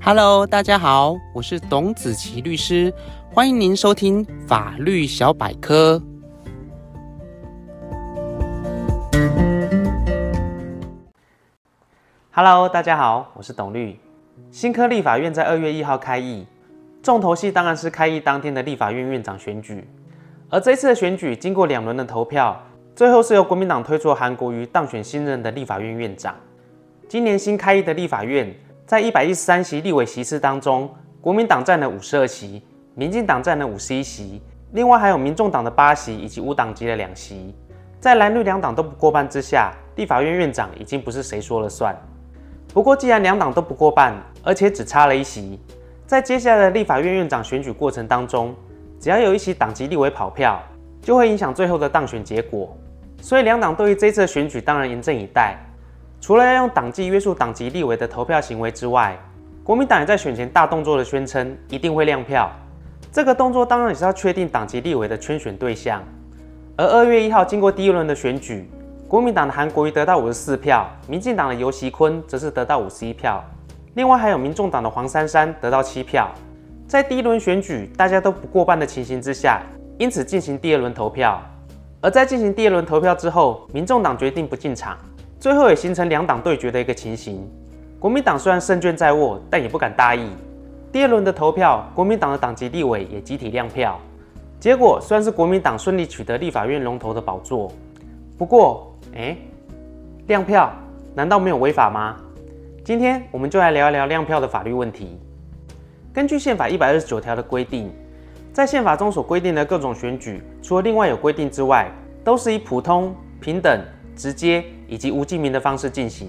Hello，大家好，我是董子琪律师，欢迎您收听法律小百科。Hello，大家好，我是董律。新科立法院在二月一号开议，重头戏当然是开议当天的立法院院长选举。而这次的选举经过两轮的投票，最后是由国民党推出韩国瑜当选新任的立法院院长。今年新开议的立法院，在一百一十三席立委席次当中，国民党占了五十二席，民进党占了五十一席，另外还有民众党的八席以及无党籍的两席。在蓝绿两党都不过半之下，立法院院长已经不是谁说了算。不过，既然两党都不过半，而且只差了一席，在接下来的立法院院长选举过程当中，只要有一席党籍立委跑票，就会影响最后的当选结果。所以，两党对于这次的选举当然严阵以待。除了要用党纪约束党籍立委的投票行为之外，国民党也在选前大动作的宣称一定会亮票。这个动作当然也是要确定党籍立委的圈选对象。而二月一号经过第一轮的选举，国民党的韩国瑜得到五十四票，民进党的游锡堃则是得到五十一票，另外还有民众党的黄珊珊得到七票。在第一轮选举大家都不过半的情形之下，因此进行第二轮投票。而在进行第二轮投票之后，民众党决定不进场。最后也形成两党对决的一个情形。国民党虽然胜券在握，但也不敢大意。第二轮的投票，国民党的党籍立委也集体亮票。结果虽然是国民党顺利取得立法院龙头的宝座，不过，哎，亮票难道没有违法吗？今天我们就来聊一聊亮票的法律问题。根据宪法一百二十九条的规定，在宪法中所规定的各种选举，除了另外有规定之外，都是以普通、平等。直接以及无记名的方式进行。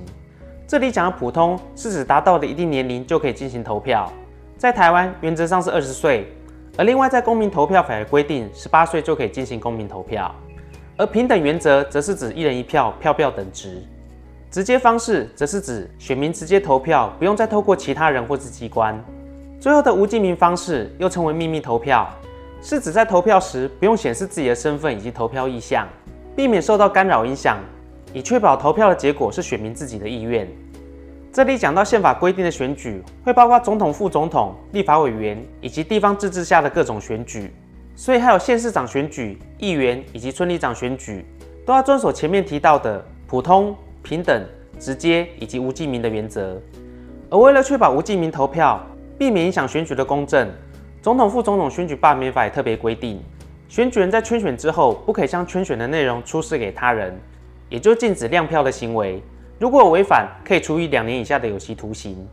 这里讲的普通是指达到的一定年龄就可以进行投票，在台湾原则上是二十岁，而另外在公民投票法的规定，十八岁就可以进行公民投票。而平等原则则是指一人一票，票票等值。直接方式则是指选民直接投票，不用再透过其他人或是机关。最后的无记名方式又称为秘密投票，是指在投票时不用显示自己的身份以及投票意向，避免受到干扰影响。以确保投票的结果是选民自己的意愿。这里讲到宪法规定的选举，会包括总统、副总统、立法委员以及地方自治下的各种选举，所以还有县市长选举、议员以及村里长选举，都要遵守前面提到的普通、平等、直接以及无记名的原则。而为了确保无记名投票，避免影响选举的公正，总统、副总统选举罢免法也特别规定，选举人在圈选之后，不可以将圈选的内容出示给他人。也就禁止亮票的行为，如果违反，可以处以两年以下的有期徒刑。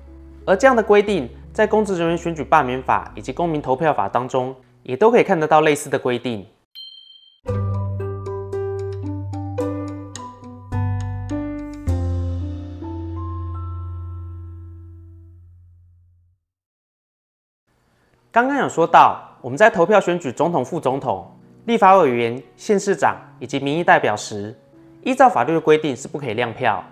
而这样的规定，在公职人员选举罢免法以及公民投票法当中，也都可以看得到类似的规定。刚刚有说到，我们在投票选举总统、副总统、立法委员、县市长以及民意代表时，依照法律的规定是不可以亮票，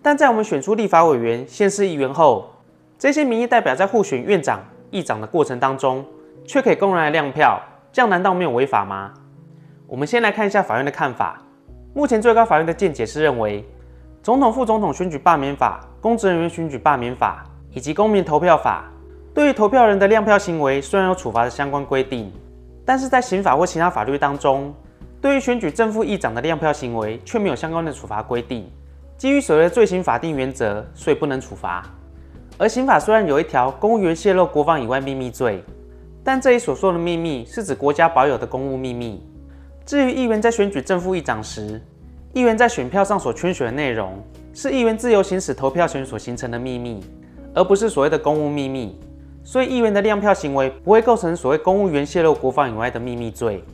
但在我们选出立法委员、县市议员后，这些民意代表在互选院长、议长的过程当中，却可以公然来亮票，这样难道没有违法吗？我们先来看一下法院的看法。目前最高法院的见解是认为，总统、副总统选举罢免法、公职人员选举罢免法以及公民投票法，对于投票人的亮票行为虽然有处罚的相关规定，但是在刑法或其他法律当中。对于选举正副议长的亮票行为，却没有相关的处罚规定。基于所谓的罪刑法定原则，所以不能处罚。而刑法虽然有一条公务员泄露国防以外秘密罪，但这里所说的秘密是指国家保有的公务秘密。至于议员在选举正副议长时，议员在选票上所圈选的内容，是议员自由行使投票权所形成的秘密，而不是所谓的公务秘密。所以议员的亮票行为不会构成所谓公务员泄露国防以外的秘密罪。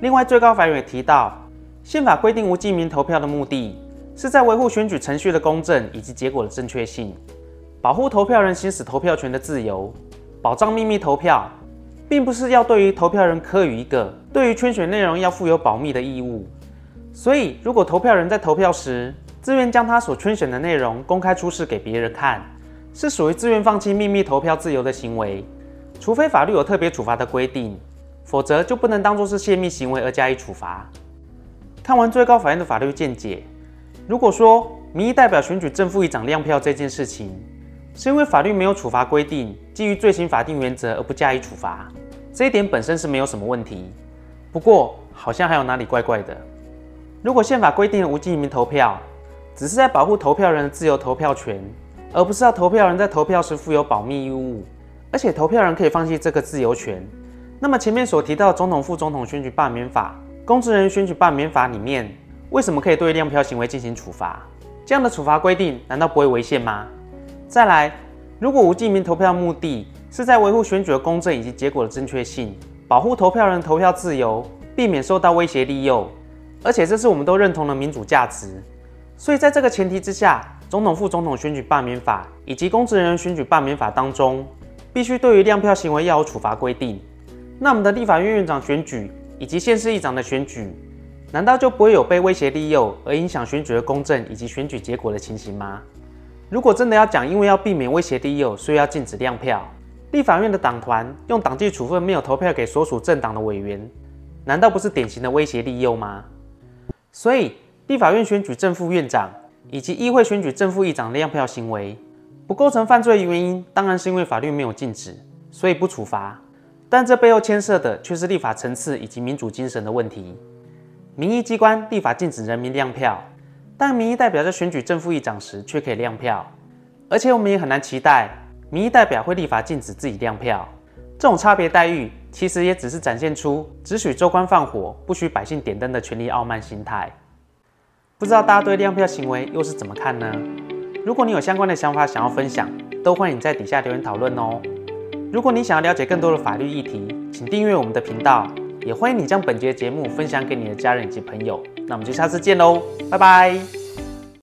另外，最高法院也提到，宪法规定无记名投票的目的，是在维护选举程序的公正以及结果的正确性，保护投票人行使投票权的自由，保障秘密投票，并不是要对于投票人课予一个对于圈选内容要负有保密的义务。所以，如果投票人在投票时自愿将他所圈选的内容公开出示给别人看，是属于自愿放弃秘密投票自由的行为，除非法律有特别处罚的规定。否则就不能当作是泄密行为而加以处罚。看完最高法院的法律见解，如果说民意代表选举正副议长亮票这件事情是因为法律没有处罚规定，基于罪刑法定原则而不加以处罚，这一点本身是没有什么问题。不过好像还有哪里怪怪的。如果宪法规定了无记名投票，只是在保护投票人的自由投票权，而不是要投票人在投票时负有保密义务，而且投票人可以放弃这个自由权，那么前面所提到总统、副总统选举罢免法、公职人选举罢免法里面，为什么可以对亮票行为进行处罚？这样的处罚规定难道不会违宪吗？再来，如果无记名投票目的是在维护选举的公正以及结果的正确性，保护投票人投票自由，避免受到威胁利诱，而且这是我们都认同的民主价值，所以在这个前提之下，总统、副总统选举罢免法以及公职人员选举罢免法当中，必须对于亮票行为要有处罚规定。那我们的立法院院长选举以及县市议长的选举，难道就不会有被威胁利诱而影响选举的公正以及选举结果的情形吗？如果真的要讲，因为要避免威胁利诱，所以要禁止亮票，立法院的党团用党纪处分没有投票给所属政党的委员，难道不是典型的威胁利诱吗？所以，立法院选举正副院长以及议会选举正副议长的亮票行为不构成犯罪的原因，当然是因为法律没有禁止，所以不处罚。但这背后牵涉的却是立法层次以及民主精神的问题。民意机关立法禁止人民亮票，但民意代表在选举正副议长时却可以亮票，而且我们也很难期待民意代表会立法禁止自己亮票。这种差别待遇其实也只是展现出只许州官放火，不许百姓点灯的权力傲慢心态。不知道大家对亮票行为又是怎么看呢？如果你有相关的想法想要分享，都欢迎在底下留言讨论哦。如果你想要了解更多的法律议题，请订阅我们的频道。也欢迎你将本节节目分享给你的家人以及朋友，那我们就下次见喽，拜拜。